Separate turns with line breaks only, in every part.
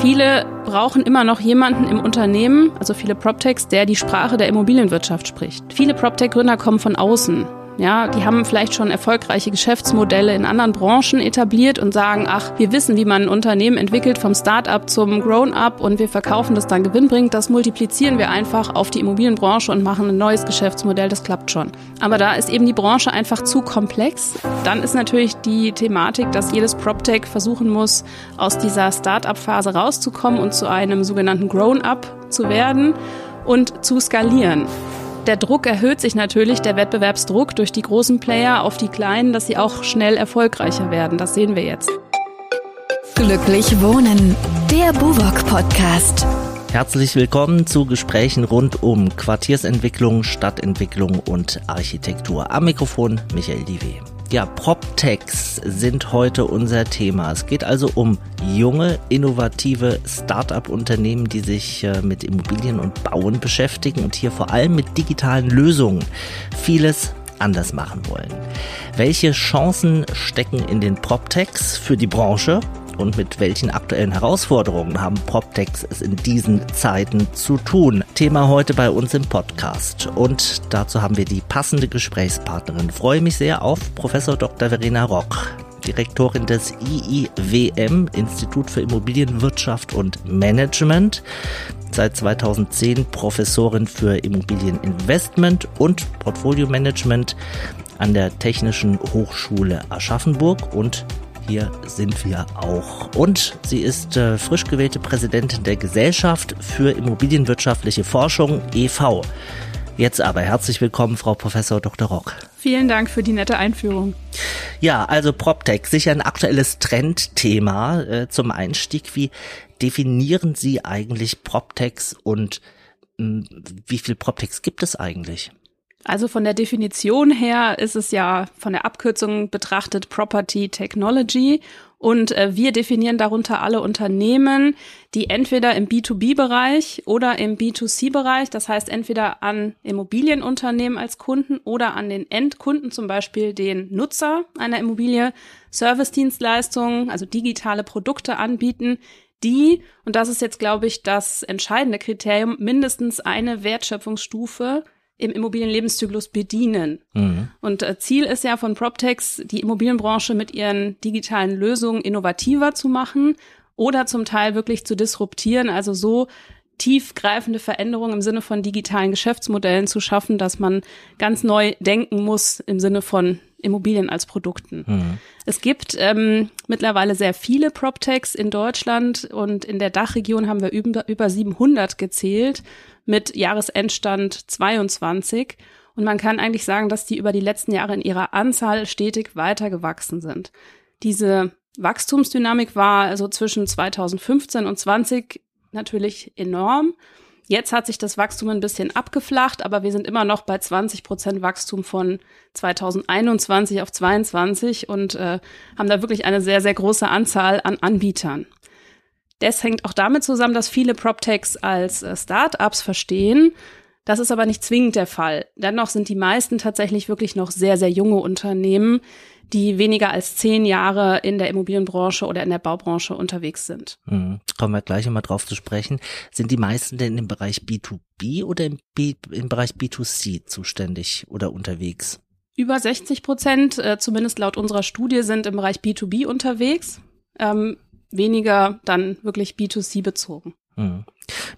Viele brauchen immer noch jemanden im Unternehmen, also viele PropTechs, der die Sprache der Immobilienwirtschaft spricht. Viele PropTech-Gründer kommen von außen. Ja, die haben vielleicht schon erfolgreiche Geschäftsmodelle in anderen Branchen etabliert und sagen, ach, wir wissen, wie man ein Unternehmen entwickelt vom Start-up zum Grown-up und wir verkaufen das dann gewinnbringend. Das multiplizieren wir einfach auf die Immobilienbranche und machen ein neues Geschäftsmodell. Das klappt schon. Aber da ist eben die Branche einfach zu komplex. Dann ist natürlich die Thematik, dass jedes PropTech versuchen muss, aus dieser Start-up-Phase rauszukommen und zu einem sogenannten Grown-up zu werden und zu skalieren der Druck erhöht sich natürlich, der Wettbewerbsdruck durch die großen Player auf die kleinen, dass sie auch schnell erfolgreicher werden. Das sehen wir jetzt.
Glücklich Wohnen, der Buwok Podcast.
Herzlich willkommen zu Gesprächen rund um Quartiersentwicklung, Stadtentwicklung und Architektur. Am Mikrofon Michael Diwe. Ja, PropTechs sind heute unser Thema. Es geht also um junge, innovative Start-up-Unternehmen, die sich äh, mit Immobilien und Bauen beschäftigen und hier vor allem mit digitalen Lösungen vieles anders machen wollen. Welche Chancen stecken in den PropTechs für die Branche und mit welchen aktuellen Herausforderungen haben PropTechs es in diesen Zeiten zu tun? Thema heute bei uns im Podcast. Und dazu haben wir die passende Gesprächspartnerin. freue mich sehr auf Professor Dr. Verena Rock. Direktorin des IIWM, Institut für Immobilienwirtschaft und Management. Seit 2010 Professorin für Immobilieninvestment und Portfolio-Management an der Technischen Hochschule Aschaffenburg und hier sind wir auch. Und sie ist äh, frisch gewählte Präsidentin der Gesellschaft für Immobilienwirtschaftliche Forschung e.V. Jetzt aber herzlich willkommen, Frau Professor Dr. Rock.
Vielen Dank für die nette Einführung.
Ja, also PropTech, sicher ein aktuelles Trendthema äh, zum Einstieg. Wie definieren Sie eigentlich PropTechs und mh, hm, wie viel PropTechs gibt es eigentlich?
Also von der Definition her ist es ja von der Abkürzung betrachtet Property Technology. Und äh, wir definieren darunter alle Unternehmen, die entweder im B2B-Bereich oder im B2C-Bereich, das heißt entweder an Immobilienunternehmen als Kunden oder an den Endkunden, zum Beispiel den Nutzer einer Immobilie, Service-Dienstleistungen, also digitale Produkte anbieten, die, und das ist jetzt, glaube ich, das entscheidende Kriterium, mindestens eine Wertschöpfungsstufe im Immobilienlebenszyklus bedienen. Mhm. Und äh, Ziel ist ja von PropTechs, die Immobilienbranche mit ihren digitalen Lösungen innovativer zu machen oder zum Teil wirklich zu disruptieren, also so tiefgreifende Veränderungen im Sinne von digitalen Geschäftsmodellen zu schaffen, dass man ganz neu denken muss im Sinne von Immobilien als Produkten. Mhm. Es gibt ähm, mittlerweile sehr viele PropTechs in Deutschland und in der Dachregion haben wir über, über 700 gezählt mit Jahresendstand 22. Und man kann eigentlich sagen, dass die über die letzten Jahre in ihrer Anzahl stetig weiter gewachsen sind. Diese Wachstumsdynamik war also zwischen 2015 und 20 natürlich enorm. Jetzt hat sich das Wachstum ein bisschen abgeflacht, aber wir sind immer noch bei 20 Prozent Wachstum von 2021 auf 22 und äh, haben da wirklich eine sehr, sehr große Anzahl an Anbietern. Das hängt auch damit zusammen, dass viele PropTechs als äh, Startups verstehen. Das ist aber nicht zwingend der Fall. Dennoch sind die meisten tatsächlich wirklich noch sehr, sehr junge Unternehmen, die weniger als zehn Jahre in der Immobilienbranche oder in der Baubranche unterwegs sind.
Mhm. Kommen wir gleich immer drauf zu sprechen. Sind die meisten denn im Bereich B2B oder im, B im Bereich B2C zuständig oder unterwegs?
Über 60 Prozent, äh, zumindest laut unserer Studie, sind im Bereich B2B unterwegs. Ähm, weniger dann wirklich B2C bezogen.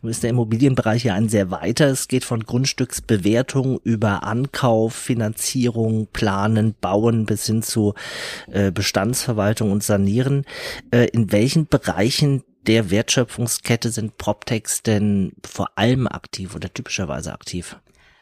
Nun ist der Immobilienbereich ja ein sehr weiter. Es geht von Grundstücksbewertung über Ankauf, Finanzierung, Planen, Bauen bis hin zu äh, Bestandsverwaltung und Sanieren. Äh, in welchen Bereichen der Wertschöpfungskette sind PropTechs denn vor allem aktiv oder typischerweise aktiv?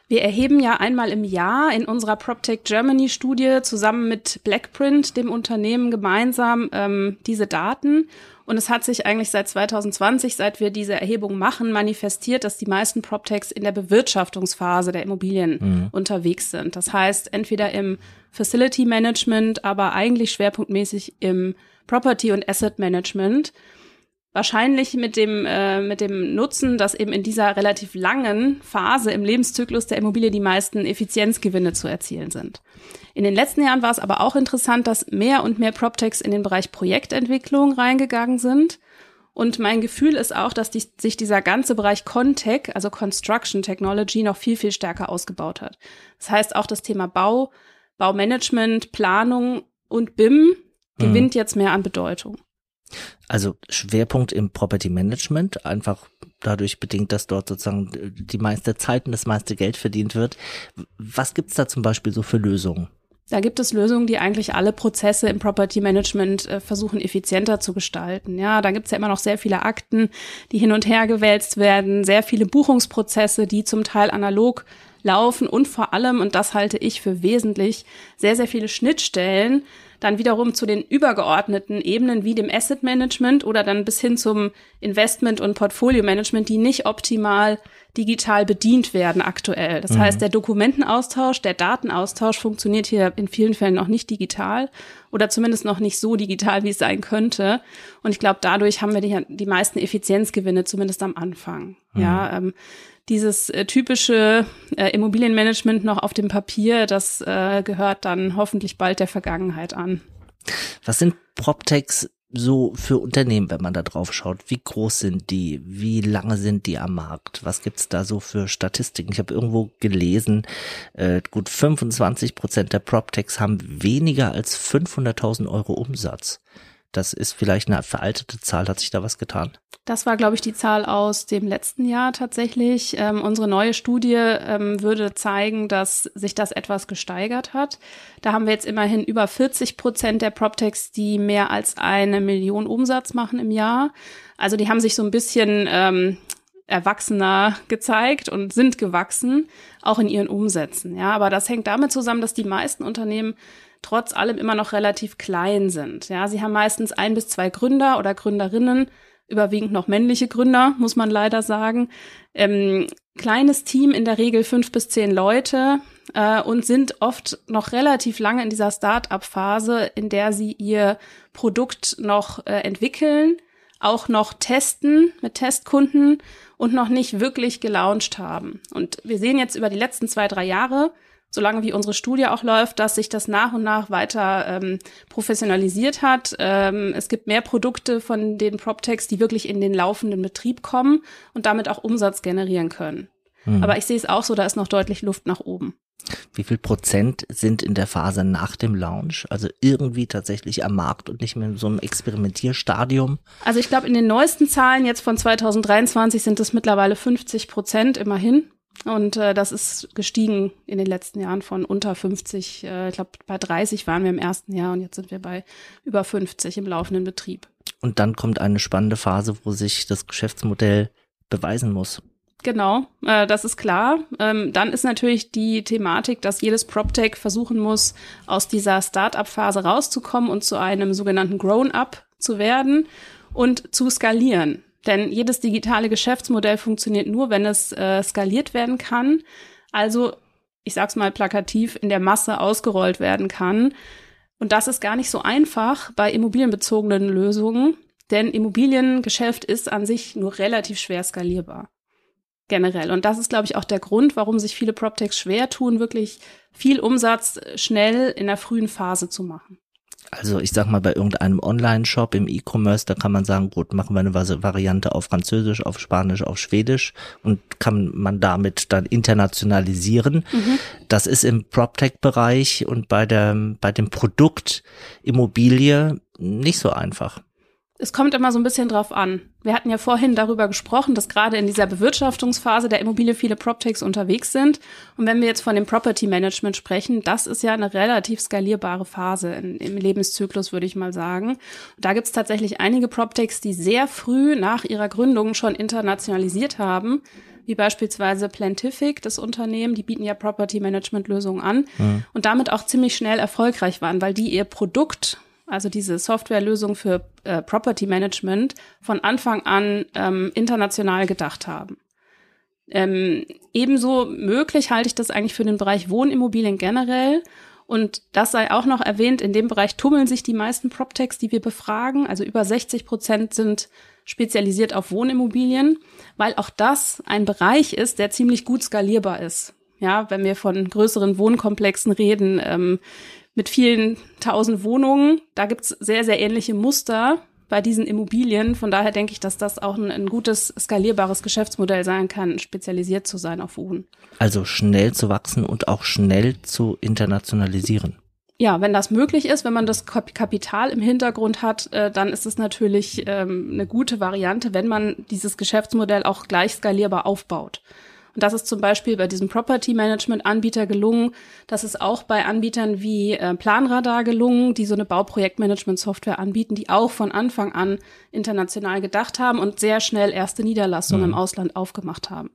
Wir erheben ja einmal im Jahr in unserer PropTech Germany Studie zusammen mit Blackprint, dem Unternehmen, gemeinsam ähm, diese Daten. Und es hat sich eigentlich seit 2020, seit wir diese Erhebung machen, manifestiert, dass die meisten PropTechs in der Bewirtschaftungsphase der Immobilien mhm. unterwegs sind. Das heißt, entweder im Facility Management, aber eigentlich schwerpunktmäßig im Property und Asset Management. Wahrscheinlich mit dem, äh, mit dem Nutzen, dass eben in dieser relativ langen Phase im Lebenszyklus der Immobilie die meisten Effizienzgewinne zu erzielen sind. In den letzten Jahren war es aber auch interessant, dass mehr und mehr PropTechs in den Bereich Projektentwicklung reingegangen sind Und mein Gefühl ist auch, dass die, sich dieser ganze Bereich Contech, also Construction Technology, noch viel, viel stärker ausgebaut hat. Das heißt, auch das Thema Bau, Baumanagement, Planung und BIM gewinnt mhm. jetzt mehr an Bedeutung.
Also Schwerpunkt im Property Management, einfach dadurch bedingt, dass dort sozusagen die meiste Zeit und das meiste Geld verdient wird. Was gibt's da zum Beispiel so für Lösungen?
Da gibt es Lösungen, die eigentlich alle Prozesse im Property Management äh, versuchen effizienter zu gestalten. Ja, da gibt es ja immer noch sehr viele Akten, die hin und her gewälzt werden, sehr viele Buchungsprozesse, die zum Teil analog laufen und vor allem, und das halte ich für wesentlich, sehr, sehr viele Schnittstellen dann wiederum zu den übergeordneten Ebenen wie dem Asset Management oder dann bis hin zum Investment und Portfolio Management, die nicht optimal digital bedient werden aktuell. Das mhm. heißt, der Dokumentenaustausch, der Datenaustausch funktioniert hier in vielen Fällen noch nicht digital oder zumindest noch nicht so digital, wie es sein könnte. Und ich glaube, dadurch haben wir die, die meisten Effizienzgewinne, zumindest am Anfang. Mhm. Ja, ähm, dieses äh, typische äh, Immobilienmanagement noch auf dem Papier, das äh, gehört dann hoffentlich bald der Vergangenheit an.
Was sind PropTechs so für Unternehmen, wenn man da drauf schaut? Wie groß sind die? Wie lange sind die am Markt? Was gibt's da so für Statistiken? Ich habe irgendwo gelesen, äh, gut 25 Prozent der PropTechs haben weniger als 500.000 Euro Umsatz. Das ist vielleicht eine veraltete Zahl. Hat sich da was getan?
Das war, glaube ich, die Zahl aus dem letzten Jahr tatsächlich. Ähm, unsere neue Studie ähm, würde zeigen, dass sich das etwas gesteigert hat. Da haben wir jetzt immerhin über 40 Prozent der PropTechs, die mehr als eine Million Umsatz machen im Jahr. Also die haben sich so ein bisschen ähm, erwachsener gezeigt und sind gewachsen, auch in ihren Umsätzen. Ja, aber das hängt damit zusammen, dass die meisten Unternehmen trotz allem immer noch relativ klein sind. Ja, sie haben meistens ein bis zwei Gründer oder Gründerinnen, überwiegend noch männliche Gründer, muss man leider sagen. Ähm, kleines Team, in der Regel fünf bis zehn Leute äh, und sind oft noch relativ lange in dieser Start-up-Phase, in der sie ihr Produkt noch äh, entwickeln, auch noch testen mit Testkunden und noch nicht wirklich gelauncht haben. Und wir sehen jetzt über die letzten zwei, drei Jahre, solange wie unsere Studie auch läuft, dass sich das nach und nach weiter ähm, professionalisiert hat. Ähm, es gibt mehr Produkte von den PropTechs, die wirklich in den laufenden Betrieb kommen und damit auch Umsatz generieren können. Mhm. Aber ich sehe es auch so, da ist noch deutlich Luft nach oben.
Wie viel Prozent sind in der Phase nach dem Launch, also irgendwie tatsächlich am Markt und nicht mehr in so einem Experimentierstadium?
Also ich glaube, in den neuesten Zahlen jetzt von 2023 sind es mittlerweile 50 Prozent immerhin. Und äh, das ist gestiegen in den letzten Jahren von unter 50. Äh, ich glaube, bei 30 waren wir im ersten Jahr und jetzt sind wir bei über 50 im laufenden Betrieb.
Und dann kommt eine spannende Phase, wo sich das Geschäftsmodell beweisen muss.
Genau, äh, das ist klar. Ähm, dann ist natürlich die Thematik, dass jedes PropTech versuchen muss, aus dieser Start-up-Phase rauszukommen und zu einem sogenannten Grown-up zu werden und zu skalieren. Denn jedes digitale Geschäftsmodell funktioniert nur, wenn es äh, skaliert werden kann. Also, ich sag's mal plakativ, in der Masse ausgerollt werden kann. Und das ist gar nicht so einfach bei immobilienbezogenen Lösungen, denn Immobiliengeschäft ist an sich nur relativ schwer skalierbar. Generell. Und das ist, glaube ich, auch der Grund, warum sich viele PropTechs schwer tun, wirklich viel Umsatz schnell in der frühen Phase zu machen.
Also ich sag mal, bei irgendeinem Online-Shop im E-Commerce, da kann man sagen, gut, machen wir eine Variante auf Französisch, auf Spanisch, auf Schwedisch und kann man damit dann internationalisieren. Mhm. Das ist im PropTech-Bereich und bei der, bei dem Produkt Immobilie nicht so einfach
es kommt immer so ein bisschen drauf an. Wir hatten ja vorhin darüber gesprochen, dass gerade in dieser Bewirtschaftungsphase der Immobilie viele PropTechs unterwegs sind. Und wenn wir jetzt von dem Property Management sprechen, das ist ja eine relativ skalierbare Phase in, im Lebenszyklus, würde ich mal sagen. Und da gibt es tatsächlich einige PropTechs, die sehr früh nach ihrer Gründung schon internationalisiert haben wie beispielsweise Plantific, das Unternehmen, die bieten ja Property Management Lösungen an mhm. und damit auch ziemlich schnell erfolgreich waren, weil die ihr Produkt also diese Softwarelösung für äh, Property Management, von Anfang an ähm, international gedacht haben. Ähm, ebenso möglich halte ich das eigentlich für den Bereich Wohnimmobilien generell. Und das sei auch noch erwähnt, in dem Bereich tummeln sich die meisten PropTechs, die wir befragen. Also über 60 Prozent sind spezialisiert auf Wohnimmobilien, weil auch das ein Bereich ist, der ziemlich gut skalierbar ist. Ja, wenn wir von größeren Wohnkomplexen reden, ähm, mit vielen tausend Wohnungen. Da gibt's sehr, sehr ähnliche Muster bei diesen Immobilien. Von daher denke ich, dass das auch ein, ein gutes, skalierbares Geschäftsmodell sein kann, spezialisiert zu sein auf Uhren.
Also schnell zu wachsen und auch schnell zu internationalisieren.
Ja, wenn das möglich ist, wenn man das Kapital im Hintergrund hat, äh, dann ist es natürlich ähm, eine gute Variante, wenn man dieses Geschäftsmodell auch gleich skalierbar aufbaut. Und das ist zum Beispiel bei diesem Property Management Anbieter gelungen. Das ist auch bei Anbietern wie äh, Planradar gelungen, die so eine Bauprojektmanagement Software anbieten, die auch von Anfang an international gedacht haben und sehr schnell erste Niederlassungen mhm. im Ausland aufgemacht haben.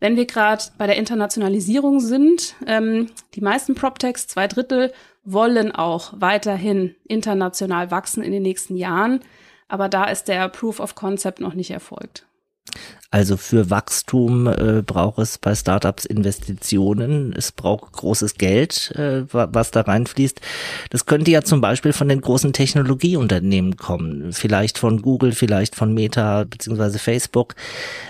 Wenn wir gerade bei der Internationalisierung sind, ähm, die meisten PropTechs, zwei Drittel, wollen auch weiterhin international wachsen in den nächsten Jahren. Aber da ist der Proof of Concept noch nicht erfolgt.
Also für Wachstum äh, braucht es bei Startups Investitionen. Es braucht großes Geld, äh, was da reinfließt. Das könnte ja zum Beispiel von den großen Technologieunternehmen kommen. Vielleicht von Google, vielleicht von Meta beziehungsweise Facebook.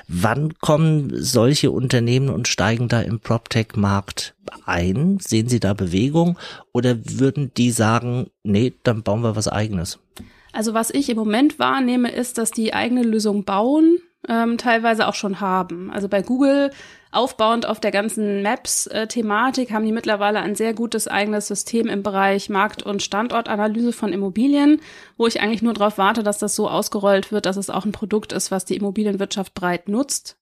Wann kommen solche Unternehmen und steigen da im PropTech-Markt ein? Sehen Sie da Bewegung? Oder würden die sagen, nee, dann bauen wir was eigenes?
Also was ich im Moment wahrnehme, ist, dass die eigene Lösung bauen ähm, teilweise auch schon haben. Also bei Google aufbauend auf der ganzen Maps-Thematik haben die mittlerweile ein sehr gutes eigenes System im Bereich Markt- und Standortanalyse von Immobilien, wo ich eigentlich nur darauf warte, dass das so ausgerollt wird, dass es auch ein Produkt ist, was die Immobilienwirtschaft breit nutzt.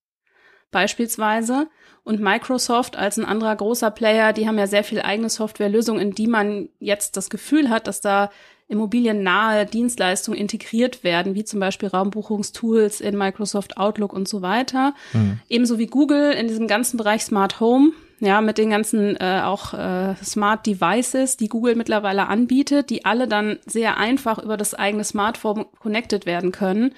Beispielsweise. Und Microsoft als ein anderer großer Player, die haben ja sehr viel eigene Softwarelösungen, in die man jetzt das Gefühl hat, dass da immobiliennahe Dienstleistungen integriert werden, wie zum Beispiel Raumbuchungstools in Microsoft Outlook und so weiter. Mhm. Ebenso wie Google in diesem ganzen Bereich Smart Home, ja, mit den ganzen äh, auch äh, Smart Devices, die Google mittlerweile anbietet, die alle dann sehr einfach über das eigene Smartphone connected werden können.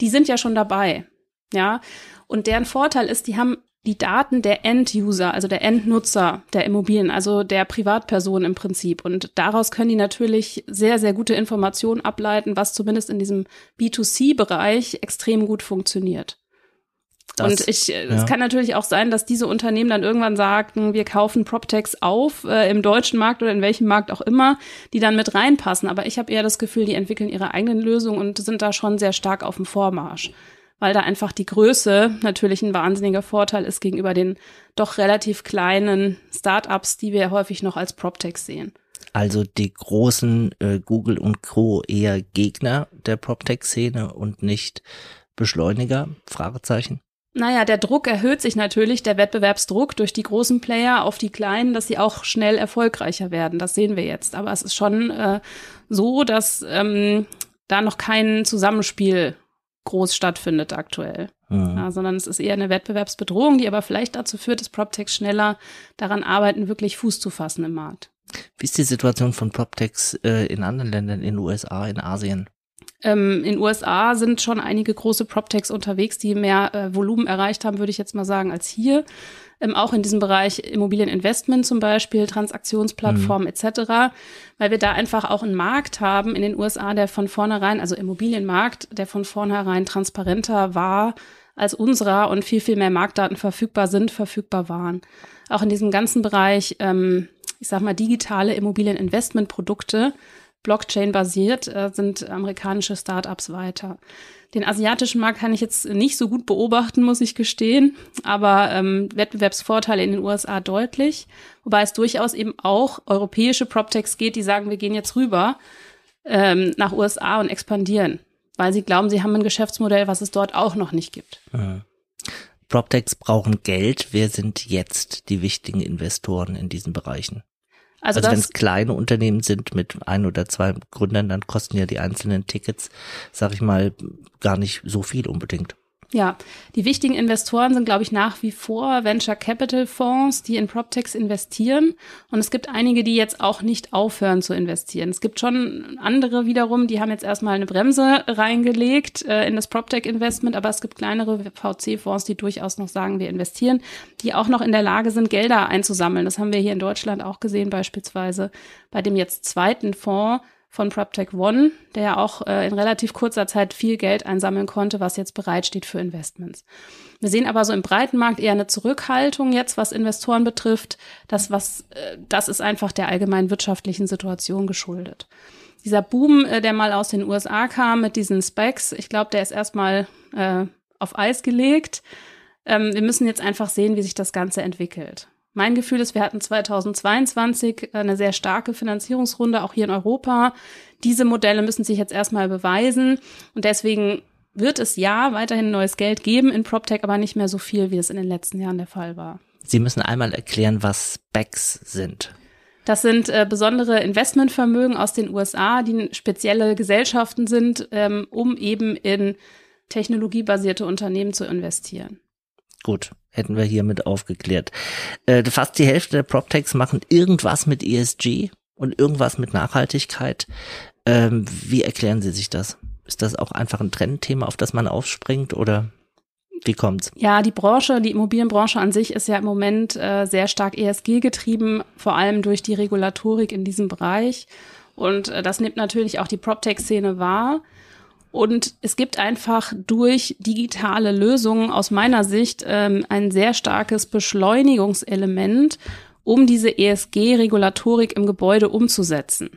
Die sind ja schon dabei. Ja, und deren Vorteil ist, die haben die Daten der End-User, also der Endnutzer der Immobilien, also der Privatperson im Prinzip. Und daraus können die natürlich sehr, sehr gute Informationen ableiten, was zumindest in diesem B2C-Bereich extrem gut funktioniert. Das, und ich, äh, ja. es kann natürlich auch sein, dass diese Unternehmen dann irgendwann sagten, wir kaufen PropTechs auf äh, im deutschen Markt oder in welchem Markt auch immer, die dann mit reinpassen. Aber ich habe eher das Gefühl, die entwickeln ihre eigenen Lösungen und sind da schon sehr stark auf dem Vormarsch weil da einfach die Größe natürlich ein wahnsinniger Vorteil ist gegenüber den doch relativ kleinen Startups, die wir häufig noch als PropTech sehen.
Also die großen äh, Google und Co. eher Gegner der PropTech-Szene und nicht Beschleuniger? Fragezeichen.
Naja, der Druck erhöht sich natürlich, der Wettbewerbsdruck durch die großen Player auf die kleinen, dass sie auch schnell erfolgreicher werden. Das sehen wir jetzt. Aber es ist schon äh, so, dass ähm, da noch kein Zusammenspiel groß stattfindet aktuell. Mhm. Ja, sondern es ist eher eine Wettbewerbsbedrohung, die aber vielleicht dazu führt, dass PropTechs schneller daran arbeiten, wirklich Fuß zu fassen im Markt.
Wie ist die Situation von PropTechs äh, in anderen Ländern, in den USA, in Asien?
Ähm, in USA sind schon einige große PropTechs unterwegs, die mehr äh, Volumen erreicht haben, würde ich jetzt mal sagen, als hier ähm, auch in diesem Bereich Immobilieninvestment zum Beispiel, Transaktionsplattformen mhm. etc., weil wir da einfach auch einen Markt haben in den USA, der von vornherein, also Immobilienmarkt, der von vornherein transparenter war als unserer und viel, viel mehr Marktdaten verfügbar sind, verfügbar waren. Auch in diesem ganzen Bereich, ähm, ich sag mal, digitale Immobilieninvestmentprodukte, Blockchain-basiert, äh, sind amerikanische Startups weiter. Den asiatischen Markt kann ich jetzt nicht so gut beobachten, muss ich gestehen, aber ähm, Wettbewerbsvorteile in den USA deutlich, wobei es durchaus eben auch europäische PropTechs geht, die sagen, wir gehen jetzt rüber ähm, nach USA und expandieren, weil sie glauben, sie haben ein Geschäftsmodell, was es dort auch noch nicht gibt.
Mhm. PropTechs brauchen Geld. Wer sind jetzt die wichtigen Investoren in diesen Bereichen? Also, also wenn es kleine Unternehmen sind mit ein oder zwei Gründern, dann kosten ja die einzelnen Tickets, sag ich mal, gar nicht so viel unbedingt.
Ja, die wichtigen Investoren sind, glaube ich, nach wie vor Venture Capital Fonds, die in PropTechs investieren. Und es gibt einige, die jetzt auch nicht aufhören zu investieren. Es gibt schon andere wiederum, die haben jetzt erstmal eine Bremse reingelegt äh, in das PropTech Investment, aber es gibt kleinere VC-Fonds, die durchaus noch sagen, wir investieren, die auch noch in der Lage sind, Gelder einzusammeln. Das haben wir hier in Deutschland auch gesehen, beispielsweise bei dem jetzt zweiten Fonds von PropTech One, der ja auch äh, in relativ kurzer Zeit viel Geld einsammeln konnte, was jetzt bereitsteht für Investments. Wir sehen aber so im breiten Markt eher eine Zurückhaltung jetzt, was Investoren betrifft. Das, was, äh, das ist einfach der allgemeinen wirtschaftlichen Situation geschuldet. dieser Boom, äh, der mal aus den USA kam mit diesen Specs, ich glaube, der ist erstmal äh, auf Eis gelegt. Ähm, wir müssen jetzt einfach sehen, wie sich das Ganze entwickelt. Mein Gefühl ist, wir hatten 2022 eine sehr starke Finanzierungsrunde, auch hier in Europa. Diese Modelle müssen sich jetzt erstmal beweisen und deswegen wird es ja weiterhin neues Geld geben in PropTech, aber nicht mehr so viel, wie es in den letzten Jahren der Fall war.
Sie müssen einmal erklären, was Specs sind.
Das sind äh, besondere Investmentvermögen aus den USA, die spezielle Gesellschaften sind, ähm, um eben in technologiebasierte Unternehmen zu investieren.
Gut, hätten wir hiermit aufgeklärt. Äh, fast die Hälfte der PropTechs machen irgendwas mit ESG und irgendwas mit Nachhaltigkeit. Ähm, wie erklären Sie sich das? Ist das auch einfach ein Trendthema, auf das man aufspringt oder? Wie kommt's?
Ja, die Branche, die Immobilienbranche an sich ist ja im Moment äh, sehr stark ESG getrieben, vor allem durch die Regulatorik in diesem Bereich. Und äh, das nimmt natürlich auch die PropTech-Szene wahr. Und es gibt einfach durch digitale Lösungen aus meiner Sicht ähm, ein sehr starkes Beschleunigungselement, um diese ESG-Regulatorik im Gebäude umzusetzen.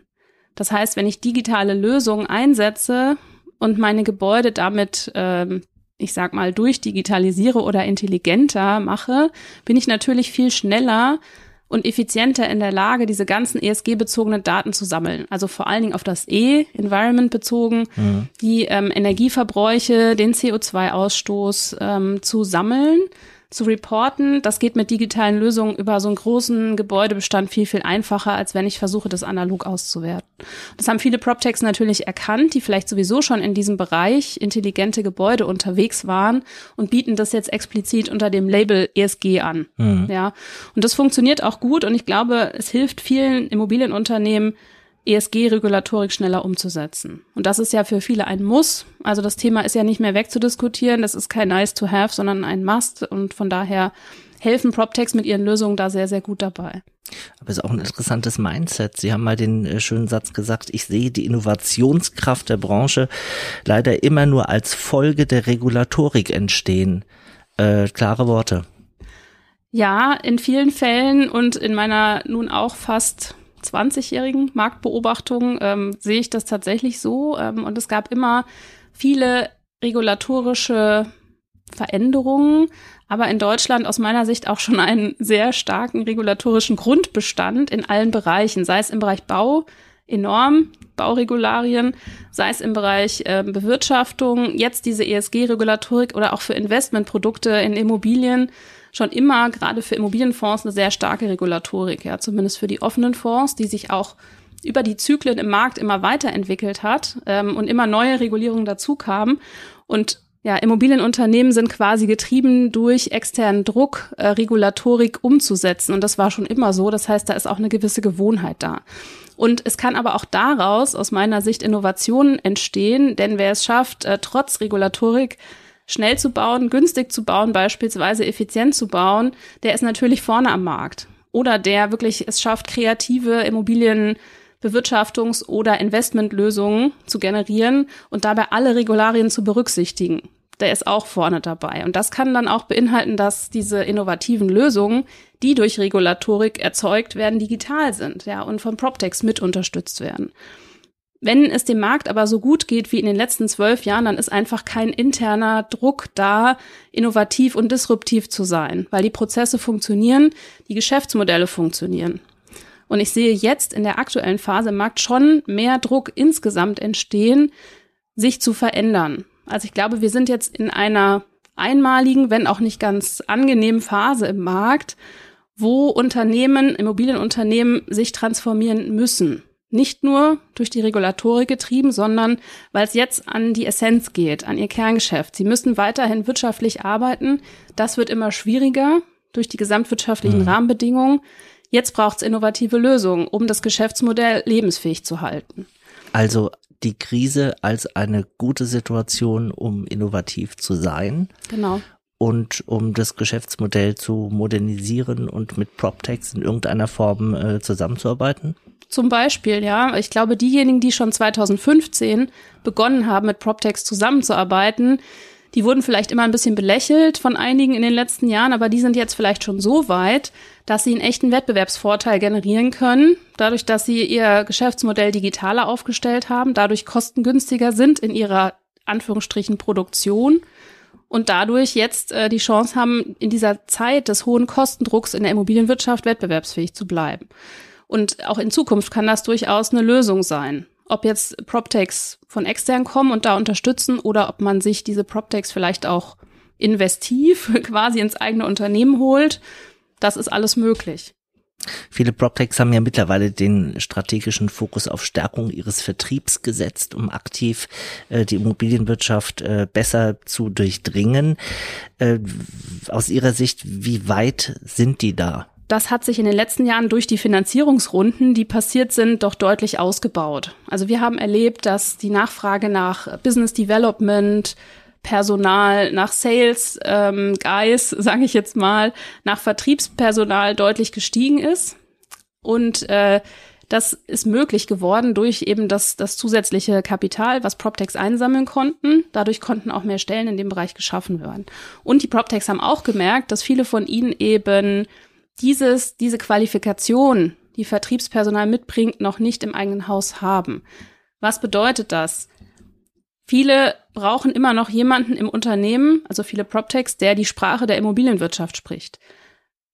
Das heißt, wenn ich digitale Lösungen einsetze und meine Gebäude damit ähm, ich sag mal, durchdigitalisiere oder intelligenter mache, bin ich natürlich viel schneller und effizienter in der Lage, diese ganzen ESG-bezogenen Daten zu sammeln. Also vor allen Dingen auf das E, Environment bezogen, mhm. die ähm, Energieverbräuche, den CO2-Ausstoß ähm, zu sammeln zu reporten. Das geht mit digitalen Lösungen über so einen großen Gebäudebestand viel, viel einfacher, als wenn ich versuche, das analog auszuwerten. Das haben viele PropTechs natürlich erkannt, die vielleicht sowieso schon in diesem Bereich intelligente Gebäude unterwegs waren und bieten das jetzt explizit unter dem Label ESG an. Mhm. Ja. Und das funktioniert auch gut und ich glaube, es hilft vielen Immobilienunternehmen, ESG-Regulatorik schneller umzusetzen. Und das ist ja für viele ein Muss. Also das Thema ist ja nicht mehr wegzudiskutieren. Das ist kein Nice to have, sondern ein Must. Und von daher helfen PropTechs mit ihren Lösungen da sehr, sehr gut dabei.
Aber es ist auch ein interessantes Mindset. Sie haben mal den äh, schönen Satz gesagt, ich sehe die Innovationskraft der Branche leider immer nur als Folge der Regulatorik entstehen. Äh, klare Worte.
Ja, in vielen Fällen und in meiner nun auch fast 20-jährigen Marktbeobachtung ähm, sehe ich das tatsächlich so. Ähm, und es gab immer viele regulatorische Veränderungen, aber in Deutschland aus meiner Sicht auch schon einen sehr starken regulatorischen Grundbestand in allen Bereichen, sei es im Bereich Bau, enorm, Bauregularien, sei es im Bereich äh, Bewirtschaftung, jetzt diese ESG-Regulatorik oder auch für Investmentprodukte in Immobilien schon immer gerade für Immobilienfonds eine sehr starke Regulatorik, ja, zumindest für die offenen Fonds, die sich auch über die Zyklen im Markt immer weiterentwickelt hat ähm, und immer neue Regulierungen dazu kamen. Und ja, Immobilienunternehmen sind quasi getrieben durch externen Druck, äh, Regulatorik umzusetzen. Und das war schon immer so. Das heißt, da ist auch eine gewisse Gewohnheit da. Und es kann aber auch daraus aus meiner Sicht Innovationen entstehen, denn wer es schafft, äh, trotz Regulatorik schnell zu bauen, günstig zu bauen, beispielsweise effizient zu bauen, der ist natürlich vorne am Markt. Oder der wirklich es schafft, kreative Immobilienbewirtschaftungs- oder Investmentlösungen zu generieren und dabei alle Regularien zu berücksichtigen. Der ist auch vorne dabei. Und das kann dann auch beinhalten, dass diese innovativen Lösungen, die durch Regulatorik erzeugt werden, digital sind, ja, und von PropTechs mit unterstützt werden. Wenn es dem Markt aber so gut geht wie in den letzten zwölf Jahren, dann ist einfach kein interner Druck da, innovativ und disruptiv zu sein, weil die Prozesse funktionieren, die Geschäftsmodelle funktionieren. Und ich sehe jetzt in der aktuellen Phase im Markt schon mehr Druck insgesamt entstehen, sich zu verändern. Also ich glaube, wir sind jetzt in einer einmaligen, wenn auch nicht ganz angenehmen Phase im Markt, wo Unternehmen, Immobilienunternehmen sich transformieren müssen. Nicht nur durch die Regulatorik getrieben, sondern weil es jetzt an die Essenz geht, an ihr Kerngeschäft. Sie müssen weiterhin wirtschaftlich arbeiten. Das wird immer schwieriger durch die gesamtwirtschaftlichen mhm. Rahmenbedingungen. Jetzt braucht es innovative Lösungen, um das Geschäftsmodell lebensfähig zu halten.
Also die Krise als eine gute Situation, um innovativ zu sein.
Genau.
Und um das Geschäftsmodell zu modernisieren und mit PropTechs in irgendeiner Form äh, zusammenzuarbeiten?
Zum Beispiel, ja. Ich glaube, diejenigen, die schon 2015 begonnen haben, mit PropTechs zusammenzuarbeiten, Die wurden vielleicht immer ein bisschen belächelt von einigen in den letzten Jahren, aber die sind jetzt vielleicht schon so weit, dass sie einen echten Wettbewerbsvorteil generieren können, dadurch, dass sie ihr Geschäftsmodell digitaler aufgestellt haben, dadurch kostengünstiger sind in ihrer Anführungsstrichen Produktion und dadurch jetzt äh, die Chance haben, in dieser Zeit des hohen Kostendrucks in der Immobilienwirtschaft wettbewerbsfähig zu bleiben. Und auch in Zukunft kann das durchaus eine Lösung sein. Ob jetzt PropTechs von extern kommen und da unterstützen oder ob man sich diese PropTechs vielleicht auch investiv quasi ins eigene Unternehmen holt, das ist alles möglich.
Viele PropTechs haben ja mittlerweile den strategischen Fokus auf Stärkung ihres Vertriebs gesetzt, um aktiv äh, die Immobilienwirtschaft äh, besser zu durchdringen. Äh, aus Ihrer Sicht, wie weit sind die da?
Das hat sich in den letzten Jahren durch die Finanzierungsrunden, die passiert sind, doch deutlich ausgebaut. Also wir haben erlebt, dass die Nachfrage nach Business Development, Personal, nach Sales ähm, Guys, sage ich jetzt mal, nach Vertriebspersonal deutlich gestiegen ist. Und äh, das ist möglich geworden durch eben das, das zusätzliche Kapital, was PropTechs einsammeln konnten. Dadurch konnten auch mehr Stellen in dem Bereich geschaffen werden. Und die PropTechs haben auch gemerkt, dass viele von ihnen eben dieses, diese Qualifikation, die Vertriebspersonal mitbringt, noch nicht im eigenen Haus haben. Was bedeutet das? Viele brauchen immer noch jemanden im Unternehmen, also viele PropTechs, der die Sprache der Immobilienwirtschaft spricht.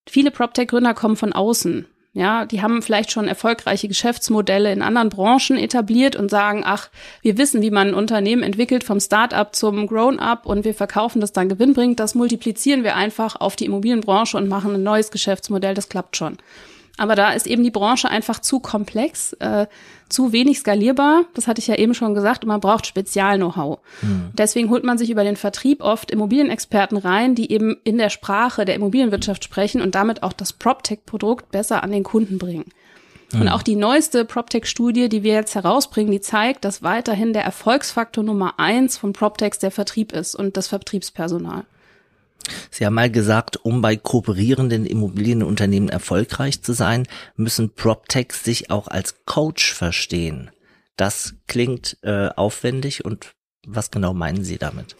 Viele PropTech-Gründer kommen von außen. Ja, die haben vielleicht schon erfolgreiche Geschäftsmodelle in anderen Branchen etabliert und sagen, ach, wir wissen, wie man ein Unternehmen entwickelt vom Start-up zum Grown-up und wir verkaufen das dann Gewinn bringt. Das multiplizieren wir einfach auf die Immobilienbranche und machen ein neues Geschäftsmodell. Das klappt schon. Aber da ist eben die Branche einfach zu komplex, äh, zu wenig skalierbar. Das hatte ich ja eben schon gesagt. Und man braucht Spezial-Know-how. Mhm. Deswegen holt man sich über den Vertrieb oft Immobilienexperten rein, die eben in der Sprache der Immobilienwirtschaft sprechen und damit auch das PropTech-Produkt besser an den Kunden bringen. Mhm. Und auch die neueste PropTech-Studie, die wir jetzt herausbringen, die zeigt, dass weiterhin der Erfolgsfaktor Nummer eins von PropTechs der Vertrieb ist und das Vertriebspersonal.
Sie haben mal gesagt, um bei kooperierenden Immobilienunternehmen erfolgreich zu sein, müssen PropTechs sich auch als Coach verstehen. Das klingt äh, aufwendig und was genau meinen Sie damit?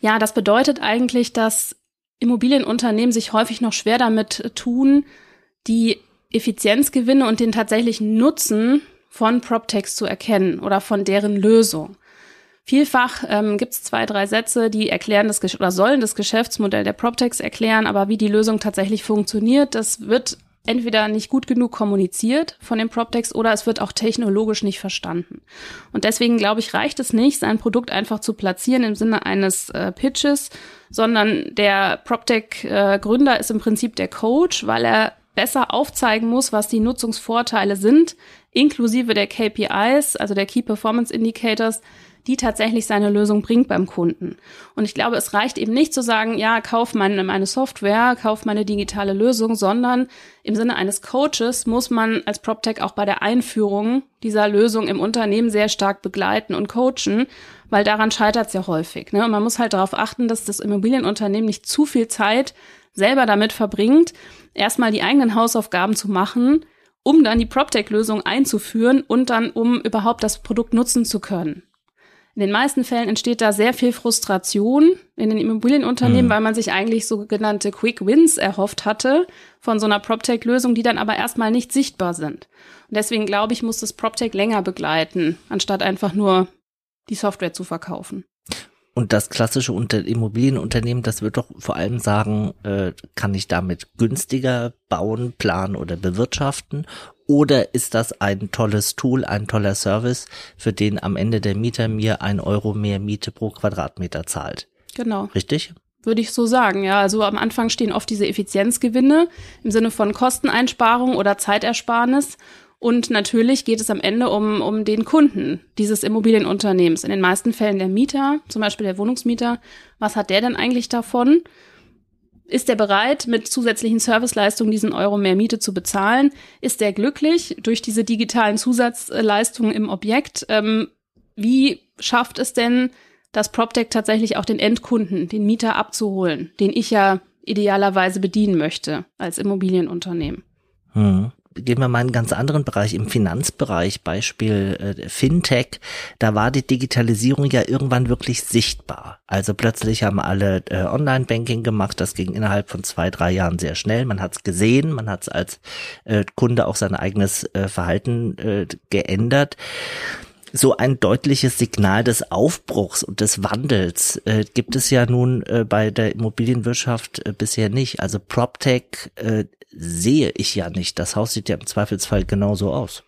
Ja, das bedeutet eigentlich, dass Immobilienunternehmen sich häufig noch schwer damit tun, die Effizienzgewinne und den tatsächlichen Nutzen von PropTechs zu erkennen oder von deren Lösung. Vielfach ähm, gibt es zwei, drei Sätze, die erklären das oder sollen das Geschäftsmodell der PropTechs erklären, aber wie die Lösung tatsächlich funktioniert, das wird entweder nicht gut genug kommuniziert von den PropTechs oder es wird auch technologisch nicht verstanden. Und deswegen glaube ich, reicht es nicht, sein Produkt einfach zu platzieren im Sinne eines äh, Pitches, sondern der PropTech-Gründer äh, ist im Prinzip der Coach, weil er besser aufzeigen muss, was die Nutzungsvorteile sind, inklusive der KPIs, also der Key Performance Indicators, die tatsächlich seine Lösung bringt beim Kunden. Und ich glaube, es reicht eben nicht zu sagen, ja, kauf meine, meine Software, kauf meine digitale Lösung, sondern im Sinne eines Coaches muss man als PropTech auch bei der Einführung dieser Lösung im Unternehmen sehr stark begleiten und coachen, weil daran scheitert es ja häufig. Ne? Und man muss halt darauf achten, dass das Immobilienunternehmen nicht zu viel Zeit selber damit verbringt, erstmal die eigenen Hausaufgaben zu machen, um dann die PropTech-Lösung einzuführen und dann, um überhaupt das Produkt nutzen zu können. In den meisten Fällen entsteht da sehr viel Frustration in den Immobilienunternehmen, mhm. weil man sich eigentlich sogenannte Quick Wins erhofft hatte von so einer PropTech-Lösung, die dann aber erstmal nicht sichtbar sind. Und deswegen glaube ich, muss das PropTech länger begleiten, anstatt einfach nur die Software zu verkaufen.
Und das klassische Unter Immobilienunternehmen, das wird doch vor allem sagen, äh, kann ich damit günstiger bauen, planen oder bewirtschaften? Oder ist das ein tolles Tool, ein toller Service, für den am Ende der Mieter mir ein Euro mehr Miete pro Quadratmeter zahlt?
Genau.
Richtig?
Würde ich so sagen, ja. Also am Anfang stehen oft diese Effizienzgewinne im Sinne von Kosteneinsparung oder Zeitersparnis. Und natürlich geht es am Ende um, um den Kunden dieses Immobilienunternehmens. In den meisten Fällen der Mieter, zum Beispiel der Wohnungsmieter. Was hat der denn eigentlich davon? Ist der bereit, mit zusätzlichen Serviceleistungen diesen Euro mehr Miete zu bezahlen? Ist der glücklich durch diese digitalen Zusatzleistungen im Objekt? Ähm, wie schafft es denn, das PropTech tatsächlich auch den Endkunden, den Mieter abzuholen, den ich ja idealerweise bedienen möchte als Immobilienunternehmen?
Hm. Gehen wir mal in einen ganz anderen Bereich, im Finanzbereich, Beispiel äh, Fintech, da war die Digitalisierung ja irgendwann wirklich sichtbar. Also plötzlich haben alle äh, Online-Banking gemacht, das ging innerhalb von zwei, drei Jahren sehr schnell. Man hat es gesehen, man hat es als äh, Kunde auch sein eigenes äh, Verhalten äh, geändert so ein deutliches Signal des Aufbruchs und des Wandels äh, gibt es ja nun äh, bei der Immobilienwirtschaft äh, bisher nicht. Also PropTech äh, sehe ich ja nicht. Das Haus sieht ja im Zweifelsfall genauso aus.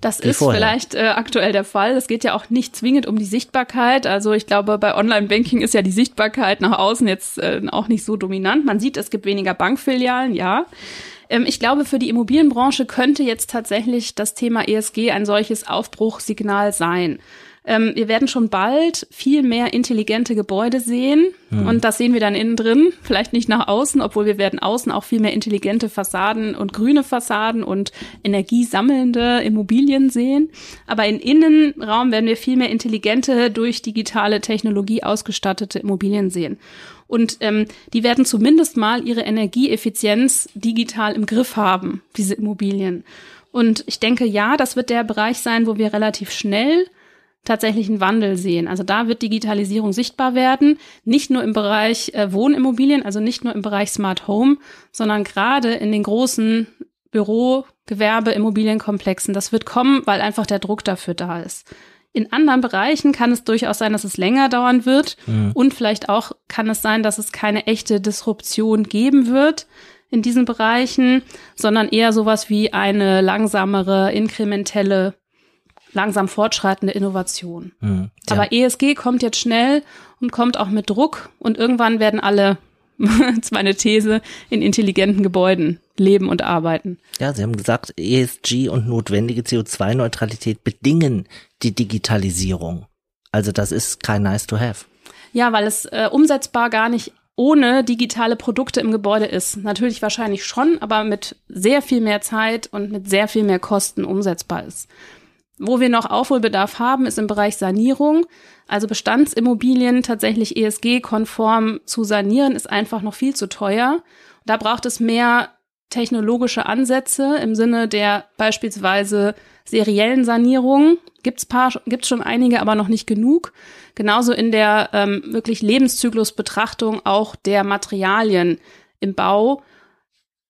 Das ist vorher. vielleicht äh, aktuell der Fall. Es geht ja auch nicht zwingend um die Sichtbarkeit. Also ich glaube, bei Online-Banking ist ja die Sichtbarkeit nach außen jetzt äh, auch nicht so dominant. Man sieht, es gibt weniger Bankfilialen, ja. Ähm, ich glaube, für die Immobilienbranche könnte jetzt tatsächlich das Thema ESG ein solches Aufbruchssignal sein. Ähm, wir werden schon bald viel mehr intelligente Gebäude sehen. Hm. Und das sehen wir dann innen drin. Vielleicht nicht nach außen, obwohl wir werden außen auch viel mehr intelligente Fassaden und grüne Fassaden und energiesammelnde Immobilien sehen. Aber im Innenraum werden wir viel mehr intelligente, durch digitale Technologie ausgestattete Immobilien sehen. Und ähm, die werden zumindest mal ihre Energieeffizienz digital im Griff haben, diese Immobilien. Und ich denke, ja, das wird der Bereich sein, wo wir relativ schnell tatsächlich einen Wandel sehen. Also da wird Digitalisierung sichtbar werden, nicht nur im Bereich äh, Wohnimmobilien, also nicht nur im Bereich Smart Home, sondern gerade in den großen Büro, Gewerbe, Immobilienkomplexen. Das wird kommen, weil einfach der Druck dafür da ist. In anderen Bereichen kann es durchaus sein, dass es länger dauern wird. Mhm. Und vielleicht auch kann es sein, dass es keine echte Disruption geben wird in diesen Bereichen, sondern eher sowas wie eine langsamere, inkrementelle, langsam fortschreitende Innovation. Mhm, ja. Aber ESG kommt jetzt schnell und kommt auch mit Druck und irgendwann werden alle das ist meine These, in intelligenten Gebäuden leben und arbeiten.
Ja, Sie haben gesagt, ESG und notwendige CO2-Neutralität bedingen die Digitalisierung. Also das ist kein nice to have.
Ja, weil es äh, umsetzbar gar nicht ohne digitale Produkte im Gebäude ist. Natürlich wahrscheinlich schon, aber mit sehr viel mehr Zeit und mit sehr viel mehr Kosten umsetzbar ist. Wo wir noch Aufholbedarf haben, ist im Bereich Sanierung. Also Bestandsimmobilien tatsächlich ESG-konform zu sanieren, ist einfach noch viel zu teuer. Da braucht es mehr technologische Ansätze im Sinne der beispielsweise seriellen Sanierung. Gibt's paar, gibt's schon einige, aber noch nicht genug. Genauso in der ähm, wirklich Lebenszyklusbetrachtung auch der Materialien im Bau.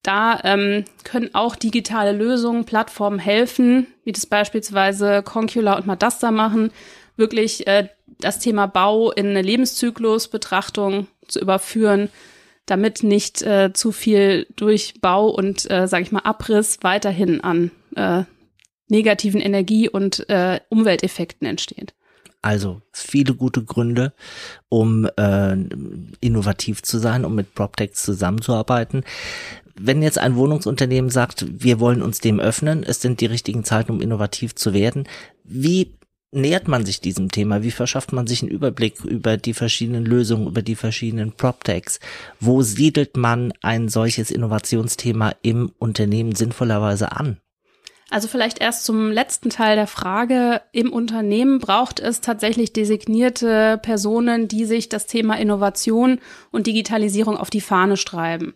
Da ähm, können auch digitale Lösungen, Plattformen helfen, wie das beispielsweise Concula und Madasta machen, wirklich äh, das Thema Bau in eine Lebenszyklusbetrachtung zu überführen, damit nicht äh, zu viel durch Bau und, äh, sage ich mal, Abriss weiterhin an äh, negativen Energie- und äh, Umwelteffekten entsteht.
Also viele gute Gründe, um äh, innovativ zu sein, um mit PropTech zusammenzuarbeiten. Wenn jetzt ein Wohnungsunternehmen sagt, wir wollen uns dem öffnen, es sind die richtigen Zeiten, um innovativ zu werden, wie nähert man sich diesem Thema? Wie verschafft man sich einen Überblick über die verschiedenen Lösungen, über die verschiedenen PropTechs? Wo siedelt man ein solches Innovationsthema im Unternehmen sinnvollerweise an?
Also vielleicht erst zum letzten Teil der Frage. Im Unternehmen braucht es tatsächlich designierte Personen, die sich das Thema Innovation und Digitalisierung auf die Fahne schreiben.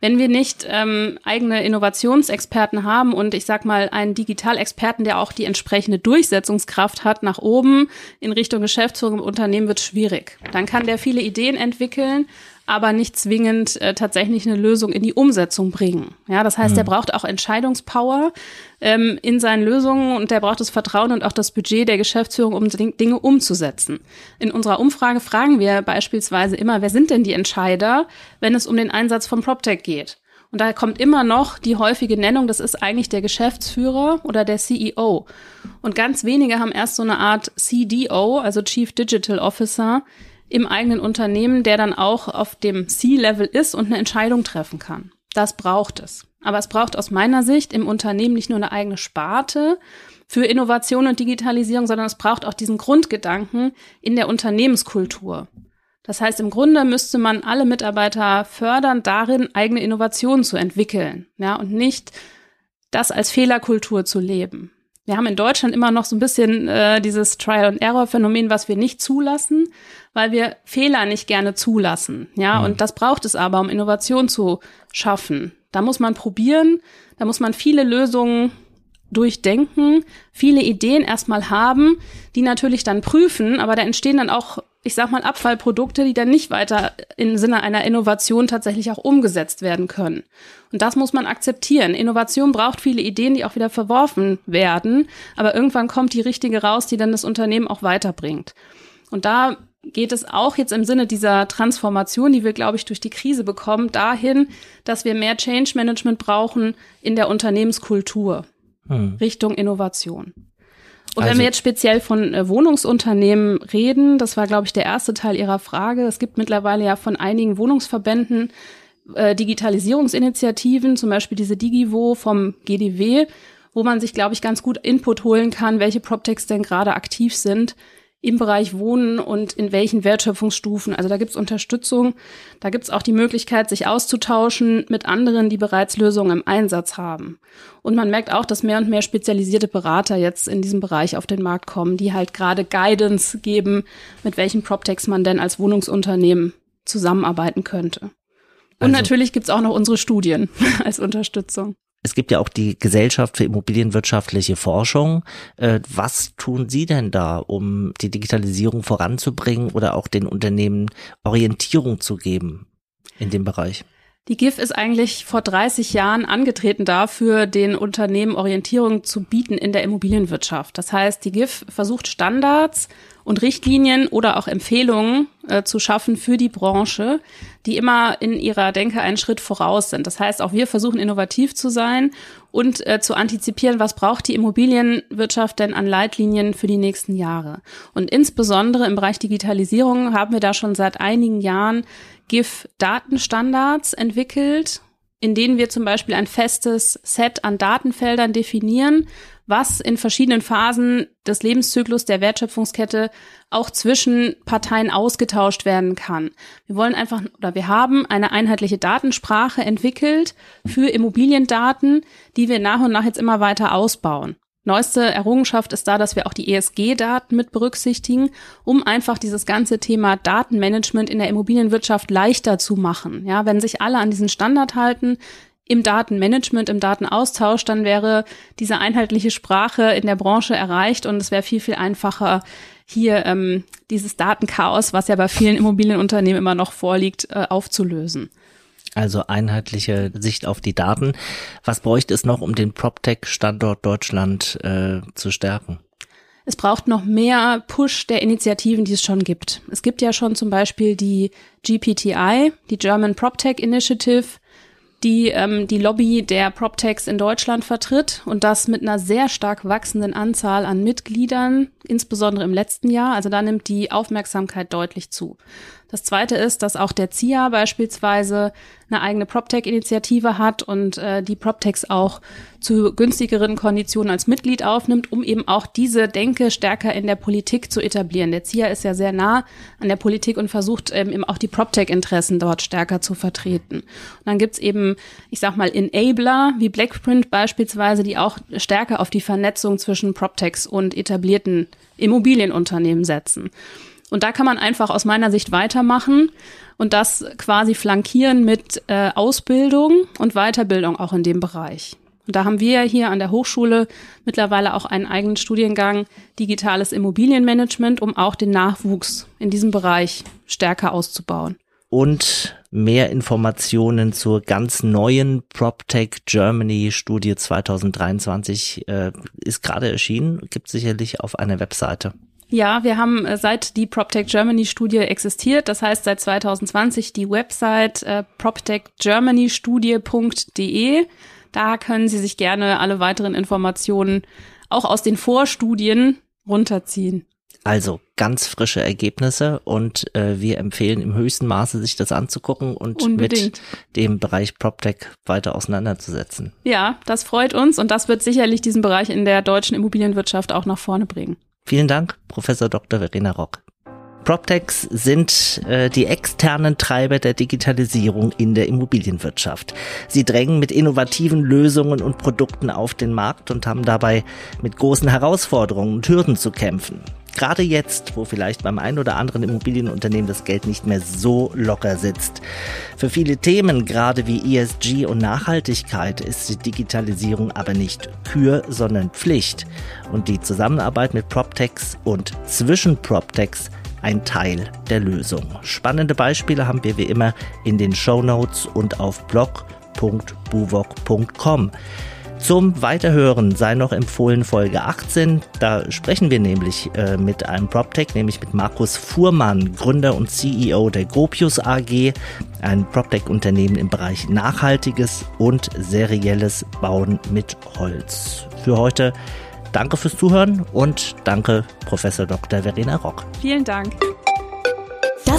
Wenn wir nicht ähm, eigene Innovationsexperten haben und ich sag mal einen Digitalexperten, der auch die entsprechende Durchsetzungskraft hat nach oben in Richtung Geschäftsführung im Unternehmen, wird schwierig. Dann kann der viele Ideen entwickeln, aber nicht zwingend äh, tatsächlich eine Lösung in die Umsetzung bringen. Ja, das heißt, mhm. der braucht auch Entscheidungspower ähm, in seinen Lösungen und der braucht das Vertrauen und auch das Budget der Geschäftsführung, um Dinge umzusetzen. In unserer Umfrage fragen wir beispielsweise immer, wer sind denn die Entscheider, wenn es um den Einsatz von PropTech geht? Und da kommt immer noch die häufige Nennung, das ist eigentlich der Geschäftsführer oder der CEO. Und ganz wenige haben erst so eine Art CDO, also Chief Digital Officer, im eigenen Unternehmen, der dann auch auf dem C-Level ist und eine Entscheidung treffen kann. Das braucht es. Aber es braucht aus meiner Sicht im Unternehmen nicht nur eine eigene Sparte für Innovation und Digitalisierung, sondern es braucht auch diesen Grundgedanken in der Unternehmenskultur. Das heißt, im Grunde müsste man alle Mitarbeiter fördern, darin eigene Innovationen zu entwickeln, ja, und nicht das als Fehlerkultur zu leben. Wir haben in Deutschland immer noch so ein bisschen äh, dieses Trial-and-Error-Phänomen, was wir nicht zulassen, weil wir Fehler nicht gerne zulassen. Ja, mhm. und das braucht es aber, um Innovation zu schaffen. Da muss man probieren, da muss man viele Lösungen durchdenken, viele Ideen erstmal haben, die natürlich dann prüfen, aber da entstehen dann auch, ich sag mal, Abfallprodukte, die dann nicht weiter im Sinne einer Innovation tatsächlich auch umgesetzt werden können. Und das muss man akzeptieren. Innovation braucht viele Ideen, die auch wieder verworfen werden, aber irgendwann kommt die richtige raus, die dann das Unternehmen auch weiterbringt. Und da geht es auch jetzt im Sinne dieser Transformation, die wir, glaube ich, durch die Krise bekommen, dahin, dass wir mehr Change Management brauchen in der Unternehmenskultur hm. Richtung Innovation. Und also, wenn wir jetzt speziell von äh, Wohnungsunternehmen reden, das war, glaube ich, der erste Teil Ihrer Frage. Es gibt mittlerweile ja von einigen Wohnungsverbänden äh, Digitalisierungsinitiativen, zum Beispiel diese Digivo vom GDW, wo man sich, glaube ich, ganz gut Input holen kann, welche PropTechs denn gerade aktiv sind im Bereich Wohnen und in welchen Wertschöpfungsstufen. Also da gibt's Unterstützung. Da gibt's auch die Möglichkeit, sich auszutauschen mit anderen, die bereits Lösungen im Einsatz haben. Und man merkt auch, dass mehr und mehr spezialisierte Berater jetzt in diesem Bereich auf den Markt kommen, die halt gerade Guidance geben, mit welchen PropTechs man denn als Wohnungsunternehmen zusammenarbeiten könnte. Und also, natürlich gibt's auch noch unsere Studien als Unterstützung.
Es gibt ja auch die Gesellschaft für immobilienwirtschaftliche Forschung. Äh, was tun Sie denn da, um die Digitalisierung voranzubringen oder auch den Unternehmen Orientierung zu geben in dem Bereich?
Die GIF ist eigentlich vor 30 Jahren angetreten dafür, den Unternehmen Orientierung zu bieten in der Immobilienwirtschaft. Das heißt, die GIF versucht Standards und Richtlinien oder auch Empfehlungen äh, zu schaffen für die Branche, die immer in ihrer Denke einen Schritt voraus sind. Das heißt, auch wir versuchen innovativ zu sein und äh, zu antizipieren, was braucht die Immobilienwirtschaft denn an Leitlinien für die nächsten Jahre. Und insbesondere im Bereich Digitalisierung haben wir da schon seit einigen Jahren GIF-Datenstandards entwickelt, in denen wir zum Beispiel ein festes Set an Datenfeldern definieren, was in verschiedenen Phasen des Lebenszyklus der Wertschöpfungskette auch zwischen Parteien ausgetauscht werden kann. Wir wollen einfach oder wir haben eine einheitliche Datensprache entwickelt für Immobiliendaten, die wir nach und nach jetzt immer weiter ausbauen. Neueste Errungenschaft ist da, dass wir auch die ESG-Daten mit berücksichtigen, um einfach dieses ganze Thema Datenmanagement in der Immobilienwirtschaft leichter zu machen. Ja, wenn sich alle an diesen Standard halten, im Datenmanagement, im Datenaustausch, dann wäre diese einheitliche Sprache in der Branche erreicht und es wäre viel, viel einfacher, hier ähm, dieses Datenchaos, was ja bei vielen Immobilienunternehmen immer noch vorliegt, äh, aufzulösen.
Also einheitliche Sicht auf die Daten. Was bräuchte es noch, um den PropTech-Standort Deutschland äh, zu stärken?
Es braucht noch mehr Push der Initiativen, die es schon gibt. Es gibt ja schon zum Beispiel die GPTI, die German PropTech Initiative, die ähm, die Lobby der PropTechs in Deutschland vertritt und das mit einer sehr stark wachsenden Anzahl an Mitgliedern, insbesondere im letzten Jahr. Also da nimmt die Aufmerksamkeit deutlich zu. Das zweite ist, dass auch der CIA beispielsweise eine eigene PropTech-Initiative hat und äh, die PropTechs auch zu günstigeren Konditionen als Mitglied aufnimmt, um eben auch diese Denke stärker in der Politik zu etablieren. Der CIA ist ja sehr nah an der Politik und versucht ähm, eben auch die PropTech-Interessen dort stärker zu vertreten. Und dann gibt's eben, ich sag mal, Enabler wie Blackprint beispielsweise, die auch stärker auf die Vernetzung zwischen PropTechs und etablierten Immobilienunternehmen setzen. Und da kann man einfach aus meiner Sicht weitermachen und das quasi flankieren mit äh, Ausbildung und Weiterbildung auch in dem Bereich. Und da haben wir hier an der Hochschule mittlerweile auch einen eigenen Studiengang Digitales Immobilienmanagement, um auch den Nachwuchs in diesem Bereich stärker auszubauen.
Und mehr Informationen zur ganz neuen PropTech Germany Studie 2023 äh, ist gerade erschienen, gibt sicherlich auf einer Webseite.
Ja, wir haben äh, seit die PropTech Germany Studie existiert, das heißt seit 2020 die Website äh, proptechgermanystudie.de. Da können Sie sich gerne alle weiteren Informationen auch aus den Vorstudien runterziehen.
Also ganz frische Ergebnisse und äh, wir empfehlen im höchsten Maße, sich das anzugucken und Unbedingt. mit dem Bereich PropTech weiter auseinanderzusetzen.
Ja, das freut uns und das wird sicherlich diesen Bereich in der deutschen Immobilienwirtschaft auch nach vorne bringen.
Vielen Dank, Professor Dr. Verena Rock. PropTechs sind äh, die externen Treiber der Digitalisierung in der Immobilienwirtschaft. Sie drängen mit innovativen Lösungen und Produkten auf den Markt und haben dabei mit großen Herausforderungen und Hürden zu kämpfen. Gerade jetzt, wo vielleicht beim einen oder anderen Immobilienunternehmen das Geld nicht mehr so locker sitzt. Für viele Themen, gerade wie ESG und Nachhaltigkeit, ist die Digitalisierung aber nicht Kür, sondern Pflicht. Und die Zusammenarbeit mit PropTechs und zwischen PropTechs ein Teil der Lösung. Spannende Beispiele haben wir wie immer in den Show Notes und auf blog.buwok.com. Zum Weiterhören sei noch empfohlen Folge 18. Da sprechen wir nämlich äh, mit einem PropTech, nämlich mit Markus Fuhrmann, Gründer und CEO der Gropius AG, ein PropTech-Unternehmen im Bereich nachhaltiges und serielles Bauen mit Holz. Für heute danke fürs Zuhören und danke Professor Dr. Verena Rock.
Vielen Dank.